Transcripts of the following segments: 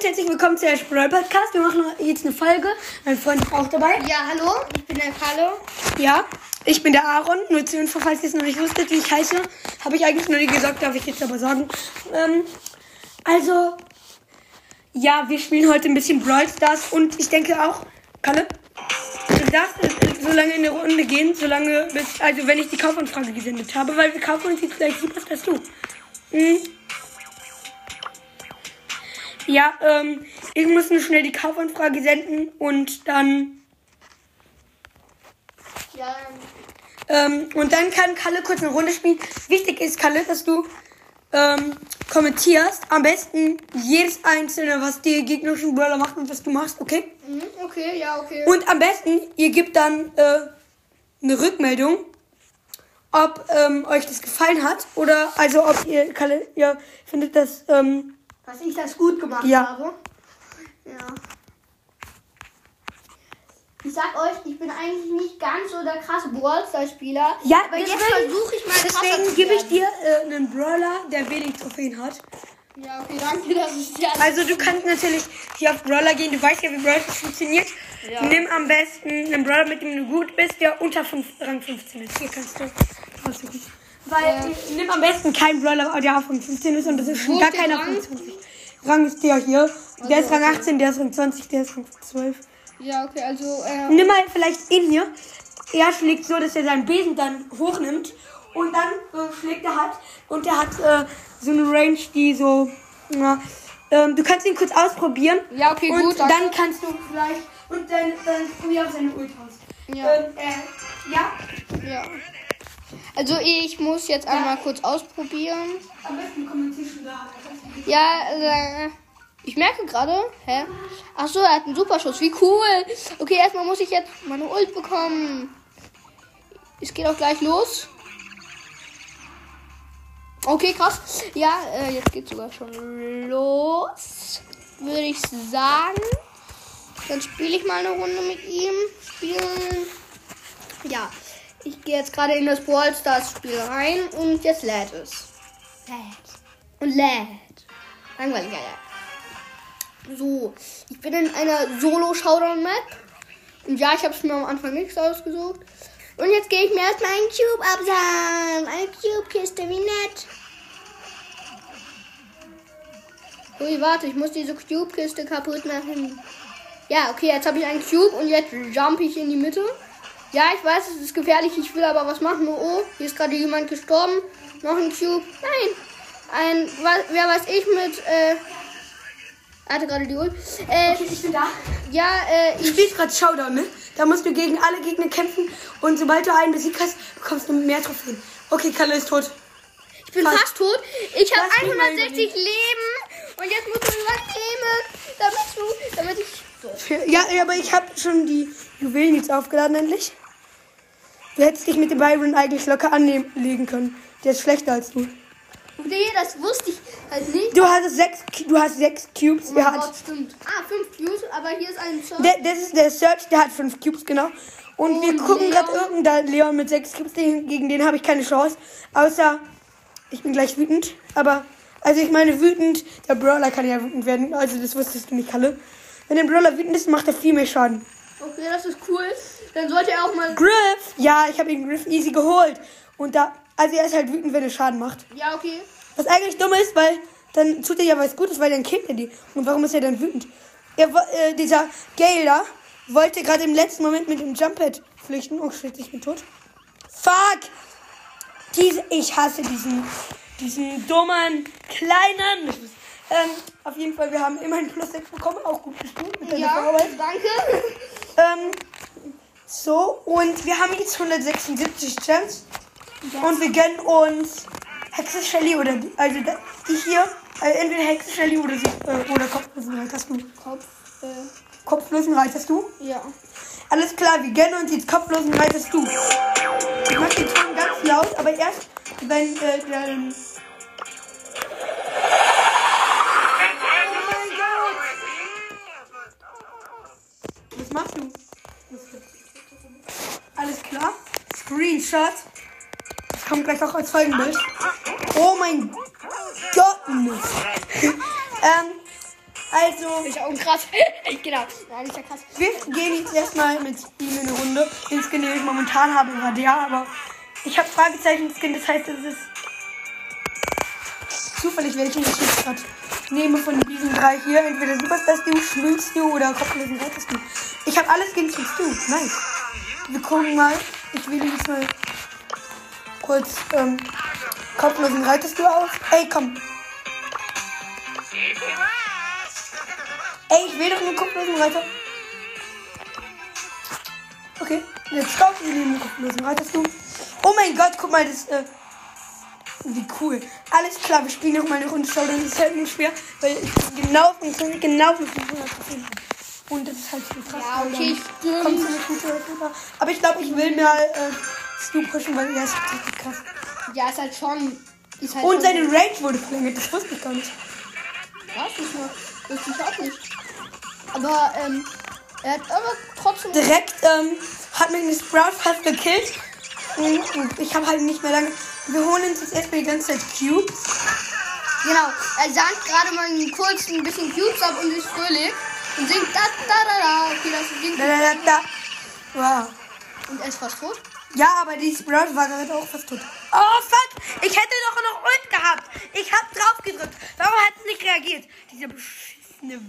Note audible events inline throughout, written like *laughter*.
und herzlich willkommen zu der Sprawl Podcast. Wir machen jetzt eine Folge. Mein Freund ist auch dabei. Ja, hallo, ich bin der Carlo. Ja, ich bin der Aaron. Nur zur Info, falls ihr es noch nicht wusstet, wie ich heiße, habe ich eigentlich nur nie gesagt, darf ich jetzt aber sagen. Ähm, also, ja, wir spielen heute ein bisschen Brawl Stars und ich denke auch, Kalle, du darfst so lange in der Runde gehen, solange bis, also wenn ich die Kaufanfrage gesendet habe, weil wir kaufen uns jetzt gleich super als du. Mhm. Ja, ähm, ich muss nur schnell die Kaufanfrage senden und dann, Ja, ähm, und dann kann Kalle kurz eine Runde spielen. Wichtig ist, Kalle, dass du, ähm, kommentierst. Am besten jedes einzelne, was die gegnerischen Brawler machen und was du machst, okay? mhm, okay, ja, okay. Und am besten, ihr gebt dann, äh, eine Rückmeldung, ob, ähm, euch das gefallen hat oder, also, ob ihr, Kalle, ihr findet das, ähm, Dass ich das gut gemacht Ja. habe. Ja. Ich sag euch, ich bin eigentlich nicht ganz so der krasse Brawlstar-Spieler. Ja, aber jetzt versuche ich mal Deswegen gebe ich dir äh, einen Brawler, der wenig Trophäen hat. Ja, okay, danke, dass ich dir Also du kannst natürlich hier auf Brawler gehen. Du weißt ja, wie Brawler funktioniert. Ja. Nimm am besten einen Brawler, mit dem du gut bist, der unter fünf, Rang 15 ist. Hier kannst du raussuchen. Weil äh, nimm am besten keinen Brawler, der auf Rang 15 ist und das ist schon gar der keiner Rang? Rang 20. Rang ist der hier. Der Also, ist Rang okay. 18, der ist Rang 20, der ist Rang 12. Ja, okay, also, äh, Nimm mal vielleicht ihn hier. Er schlägt so, dass er seinen Besen dann hochnimmt. Und dann äh, schlägt er halt. Und er hat äh, so eine Range, die so. Na, ähm, du kannst ihn kurz ausprobieren. Ja, okay, und gut, danke. dann kannst du vielleicht. Und dann, dann probier auch seine Ult aus. Ja. Ähm, äh, ja. ja. Also, ich muss jetzt einmal kurz ausprobieren. Am besten kommentierst du da. Ja, äh, ich merke gerade, hä? Ach so, er hat einen Superschuss. Wie cool. Okay, erstmal muss ich jetzt meine Ult bekommen. Es geht auch gleich los. Okay, krass. Ja, äh, jetzt geht sogar schon los. Würde ich sagen. Dann spiele ich mal eine Runde mit ihm. Spielen. Ja, ich gehe jetzt gerade in das Brawl Stars Spiel rein und jetzt lädt es. Lädt. Und lädt. Langweilig, ja. So, ich bin in einer Solo-Showdown-Map. Und ja, ich habe es mir am Anfang nichts ausgesucht. Und jetzt gehe ich mir erstmal einen Cube absagen. Eine Cube-Kiste, wie nett. Ui, warte, ich muss diese Cube-Kiste kaputt machen. Ja, okay, jetzt habe ich einen Cube und jetzt jump ich in die Mitte. Ja, ich weiß, es ist gefährlich, ich will aber was machen. Oh, oh hier ist gerade jemand gestorben. Noch ein Cube. Nein. Ein, wa- wer weiß ich mit, äh, er hatte gerade die Ult. Äh, Okay, ich bin da. ja, äh, Du ich, spielst gerade Showdown, ne? Da musst du gegen alle Gegner kämpfen. Und sobald du einen besiegt hast, bekommst du mehr Trophäen. Okay, Kalle ist tot. ich bin fast. fast tot. Ich habe Lass mich mal 160 Leben. Und jetzt musst du was nehmen, damit du, damit ich, so. Ja, ja, aber ich habe schon die Juwelen jetzt aufgeladen endlich. Du hättest dich mit dem Byron eigentlich locker anlegen können. Der ist schlechter als du. Nee, das wusste ich halt nicht. Du hast sechs, du hast sechs Cubes. Oh Der mein hat, Gott, stimmt. Ah, fünf Views, aber hier ist ein Server. der, das ist der Search, der hat fünf Cubes, genau. Und wir Und gucken Leon? gerade irgendein Leon mit sechs Cubes, den, gegen den habe ich keine Chance. Außer, ich bin gleich wütend. Aber, also ich meine wütend, der Brawler kann ja wütend werden. Also das wusstest du nicht, Kalle. Wenn der Brawler wütend ist, macht er viel mehr Schaden. Okay, das ist cool. Dann sollte er auch mal. Griff! Ja, ich habe ihn Griff easy geholt. Und da, also er ist halt wütend, wenn er Schaden macht. Ja, okay. Was eigentlich dumm ist, weil dann tut er ja was Gutes, weil dann killt er die. Und warum ist er dann wütend? Er, äh, dieser Gale da wollte gerade im letzten Moment mit dem Jumppad flüchten. Oh shit, ich bin tot. Fuck! Diese, ich hasse diesen, diesen dummen, kleinen. Ähm, auf jeden Fall, wir haben immerhin plus 6 bekommen. Auch gut gespielt mit deiner Ja, Vorarbeit. danke. Ähm, so, und wir haben jetzt 176 Gems. Und wir gönnen uns Hexe Shelly oder die, also die hier. Also entweder Hexe Shelly oder, sie, äh, oder Kopflosenreit hast du. Kopf, äh, Kopflosenreit hast du. ja. Alles klar, wir gönnen uns jetzt Kopflosenreit hast du. Ich mach den Ton ganz laut, aber erst, wenn äh, der. Was machst du? Alles klar. Screenshot. Das kommt gleich auch als Folgenbild. Oh mein Gott. *laughs* ähm, Also, Ist auch krass. *laughs* genau. Nein, ist ja krass. wir gehen jetzt erstmal mit ihm in eine Runde. Den Skin, den ich momentan habe, war der, aber ich habe Fragezeichen-Skin, das heißt, es ist zufällig, welchen ich jetzt gerade nehme von diesen drei hier. Entweder Superstar Stu, Schmilz Stu oder Kopflosen Reiter Stu. Ich habe alles Skins von Stu. Nice. Wir gucken mal. Ich wähle jetzt mal kurz ähm, Kopflosen Reiter Stu aus. Ey, komm. Ey, ich will doch nur kopflosen Reiter. Okay, jetzt stopp, wir nehmen kopflosen Reiter Stu. Oh mein Gott, guck mal, das, äh, wie cool. Alles klar, wir spielen noch mal eine Runde Showdown. Das ist halt nur schwer, weil ich genau genau mit 500 Und das ist halt so krass. Ja, okay, Kommt eine gute Recruiter. Aber ich glaube, ich will mal äh, Stu pushen, weil er ist richtig krass. Ja, ist halt schon. Ist halt Und schon seine Range wurde verlängert, das wusste ich gar nicht. Was ist nur? Wusste ich auch nicht. Aber, ähm, er hat aber trotzdem. Direkt ähm, hat mich ein Sprout fast gekillt. Und, ich habe halt nicht mehr lange. Wir holen uns jetzt erstmal die ganze Zeit Cubes. Genau, er sagt gerade mal kurz ein bisschen Cubes ab und ist fröhlich. Und singt da da da da. Okay, das singt. Da, da, da, da. Wow. Und er ist fast tot. Ja, aber die Sprout war gerade auch fast tot. Oh, fuck! Ich hätte doch noch Ult gehabt. Ich hab drauf gedrückt. Warum hat es nicht reagiert? Dieser beschissene...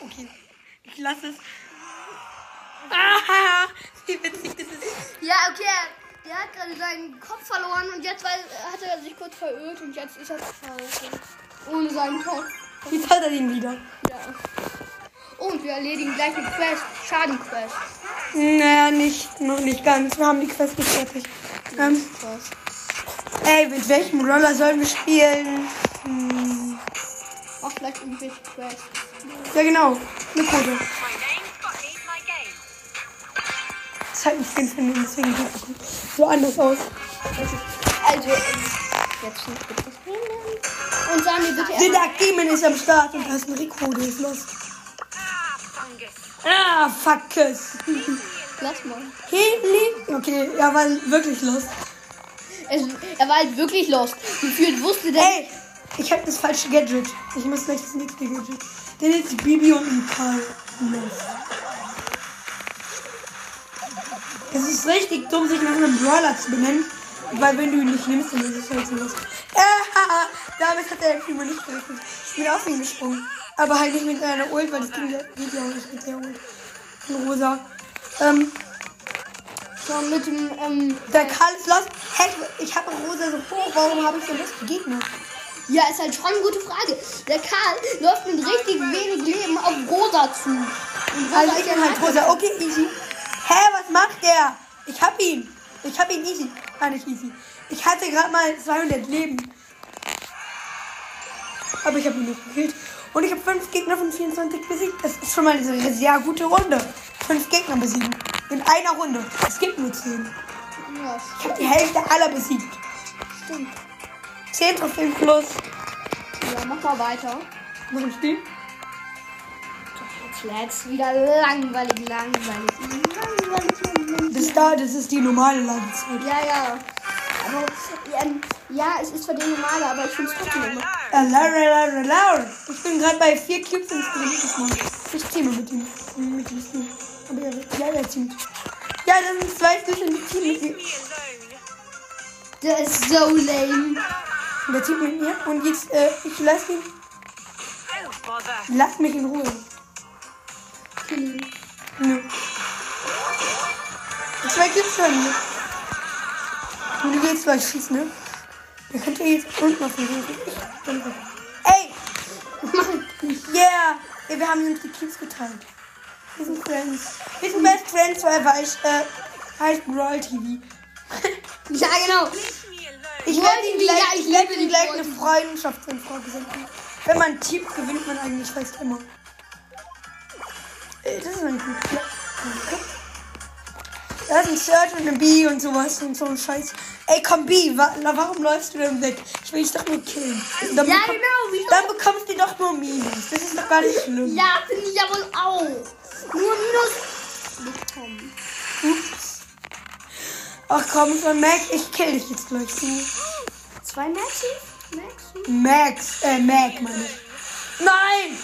Okay, ich lasse es. Ah, *laughs* wie witzig das ist. Ja, okay. Der hat gerade seinen Kopf verloren und jetzt hat er sich kurz verirrt und jetzt ist er falsch. Ohne seinen Kopf. Jetzt hat er den wieder. Ja. Und wir erledigen gleich eine Quest. Schadenquest. Naja, nicht, noch nicht ganz. Wir haben die Quest nicht fertig. Ähm, ey, mit welchem Roller sollen wir spielen? Hm, Auch vielleicht irgendwelche Quests. ja, genau. Eine game. Das halt ein Skin von deswegen sieht es so anders aus. Also, ähm, jetzt nicht bitte. Und sagen wir bitte Der. Dark Demon ist am Start und da ist ein Rico, der ist los. Ah, fuck es. Lass mal. Heli? Okay, er war wirklich los. Es, er war halt wirklich lost. Gefühlt wusste der. Ey, ich habe das falsche Gadget. Ich muss gleich das nächste Gadget. Der ist Bibi und ein Karl. Los. Es ist richtig dumm, sich nach einem Brawler zu benennen. Weil wenn du ihn nicht nimmst, dann ist es halt so los. *laughs* Ah, damit hat der Primo nicht gerechnet. Ich bin auf ihn gesprungen. Aber halt nicht mit einer Ult, weil das Ding geht ja auch nicht mit der Ult. Von Rosa. Ähm, So mit dem, ähm, der Karl ist los. Hey, ich habe Rosa so hoch. Warum habe ich denn das Gegner? ja, ist halt schon eine gute Frage. Der Karl läuft mit richtig wenig Leben auf Rosa zu. Rosa Also ich bin halt rosa. Okay, easy. Hä, was macht der? Ich hab ihn. Ich hab ihn easy. Ah, nicht easy. Ich hatte gerade mal 200 Leben. Aber ich habe nicht gekillt. Und ich habe fünf Gegner von 24 besiegt. Das ist schon mal eine sehr gute Runde. Fünf Gegner besiegen. In einer Runde. Es gibt nur 10. Ja, Ich habe die Hälfte aller besiegt. stimmt. 10 Trophäen plus. Ja, mach mal weiter. Noch ein Spiel. Jetzt lädt's wieder langweilig, langweilig, langweilig, langweilig. Bis da, das ist die normale Ladezeit. Ja, ja. Aber, ähm, ja, es ist zwar die normale, aber ich finde es trotzdem immer. Alararararar. Ich bin gerade bei vier Cubes ins Gesicht Mann. Ich teame mit ihm. Mit ihm. Aber er, ja, er teamt. Ja, dann sind zwei Stück im Team mit. Der ist so lame. Der teamt mit mir. Und jetzt, äh, ich lass ihn. Bother. Lass mich in Ruhe. Kill ihn. Nö. Zwei Cubes schon. Und du willst gleich schießen, ne? Der könnte jetzt unten auf den Weg. Ey! Yeah! Ey, wir haben uns die Cubes geteilt. Wir sind Friends. Wir sind Best Friends forever. Ich, äh, heißt Brawl TV. *laughs* Ja, genau. Ich werde TV, gleich, ja, ich werde die gleich eine. Freundschaftsanfrage senden. Wenn man tippt, gewinnt man eigentlich fast immer. Ey, das ist ein gut. Da ist ein Search und ein B und sowas und so ein Scheiß. Ey, komm B, wa warum läufst du denn weg? Ich will dich doch nur killen. Und Dann Ja, bekomm- genau? Dann bekommst du doch nur Minus. Das ist doch gar nicht schlimm. Ja, finde ich ja wohl auch. Nur Minus bekommen. Ups. Ach komm, von Mac, ich kill dich jetzt gleich. Zwei Maxi? Maxi? Max, äh, Mac, meine ich. Nein!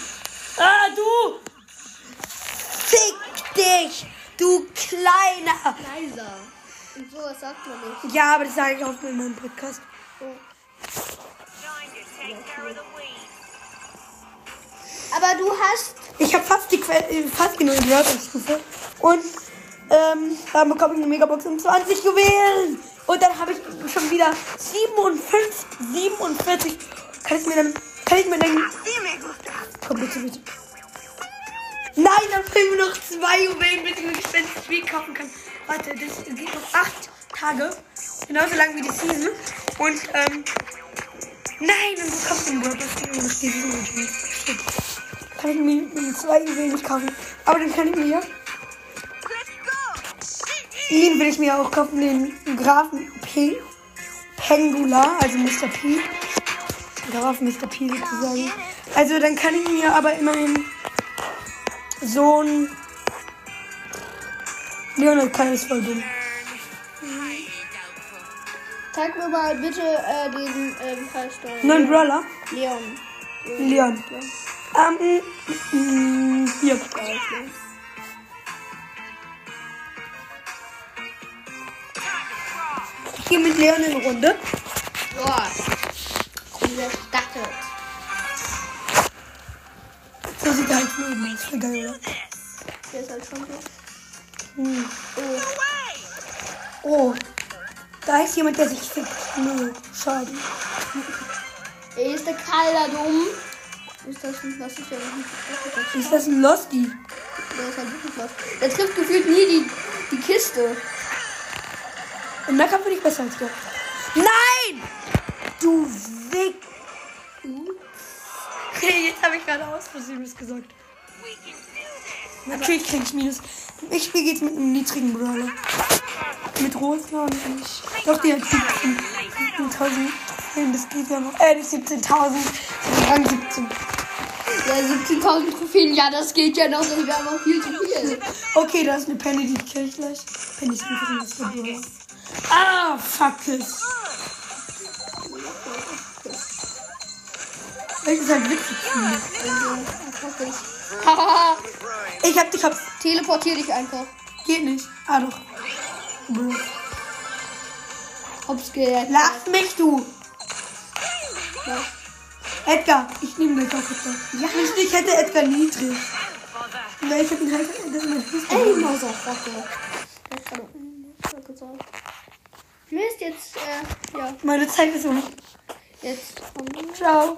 Ah, du! Fick dich! Du Kleiner! Leiser. Und sowas sagt man nicht. Ja, aber das sage ich auch in meinem Podcast. Weeds. Aber du hast. Ich habe fast die que äh, fast genug Wörterstufe. Und ähm, dann bekomme ich eine Megabox um 20 Juwelen. Und dann habe ich schon wieder 57, 47. Kann ich mir dann, kann ich mir dann, komm bitte, bitte. Nein, dann fehlen mir noch zwei Juwelen, bis ich mir gespendet Spiel kaufen kann. Warte, das geht noch acht Tage. Genauso lang wie die Season. Und, ähm, nein, dann bekommst du einen Wörterstufe. Kann ich mir zwei Juwelen nicht kaufen. Aber dann kann ich mir ihn will ich mir auch kaufen, den Grafen P. Pengula, also Mr. P. Graf Mr. P sozusagen. Also dann kann ich mir aber immerhin so ein Leonard Kai ist voll dumm. Zeig mir mal bitte äh, den. Äh, wie heißt der? Neuen Brawler? Leon. Leon. Ähm, mm, hier. Ich gehe mit Leon in Runde. Boah. Runde startet. Er halt von oben aus. Voll geil, oder? Der ist halt schon so. Hm. Oh. Oh, da ist jemand, der sich fickt. Nö, schade. Ey, ist der Karl da dumm? Ist das nicht, was ist ja noch nicht. Ist das ein Losty? Der ist halt wirklich was. Der trifft gefühlt nie die, die Kiste. Im Nahkampf bin ich besser als du. Nein! Du Wick. Gerade aus Versehen was gesagt. Can do this. Natürlich krieg ich Minus. Ich spiele jetzt mit einem niedrigen Brawler. Mit Rosa und nicht. Doch, die hat 17. 17.000. Nein, das geht ja noch. Äh, nicht 17.000. Rang 17. Ja, 17.000 Trophäen, ja, das geht ja noch. Das wäre aber viel zu viel. Okay, da ist eine Penny, die kill ich gleich. Penny ist ein Brawler. Ah, fuck it. Weil ich es halt witzig finde. Haha. Ich hab dich, hab. Teleportier dich einfach. Geht nicht. Ah, doch. Bro. Hops geht. Lass mich, du. Ja. Edgar, ich nehme auch Edgar. Ja. Ich, ich hätte Edgar niedrig. Nein, ich hab ihn halt. Das ist mein Fußball. Ey, Motherfucker. Das kann ich gesagt. Mist, jetzt, äh, ja, Meine Zeit ist um. jetzt kommt. Ciao.